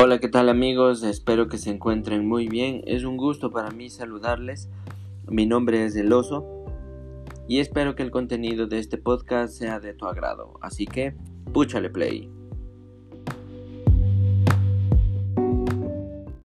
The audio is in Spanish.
Hola, ¿qué tal amigos? Espero que se encuentren muy bien. Es un gusto para mí saludarles. Mi nombre es El Oso y espero que el contenido de este podcast sea de tu agrado. Así que, púchale play.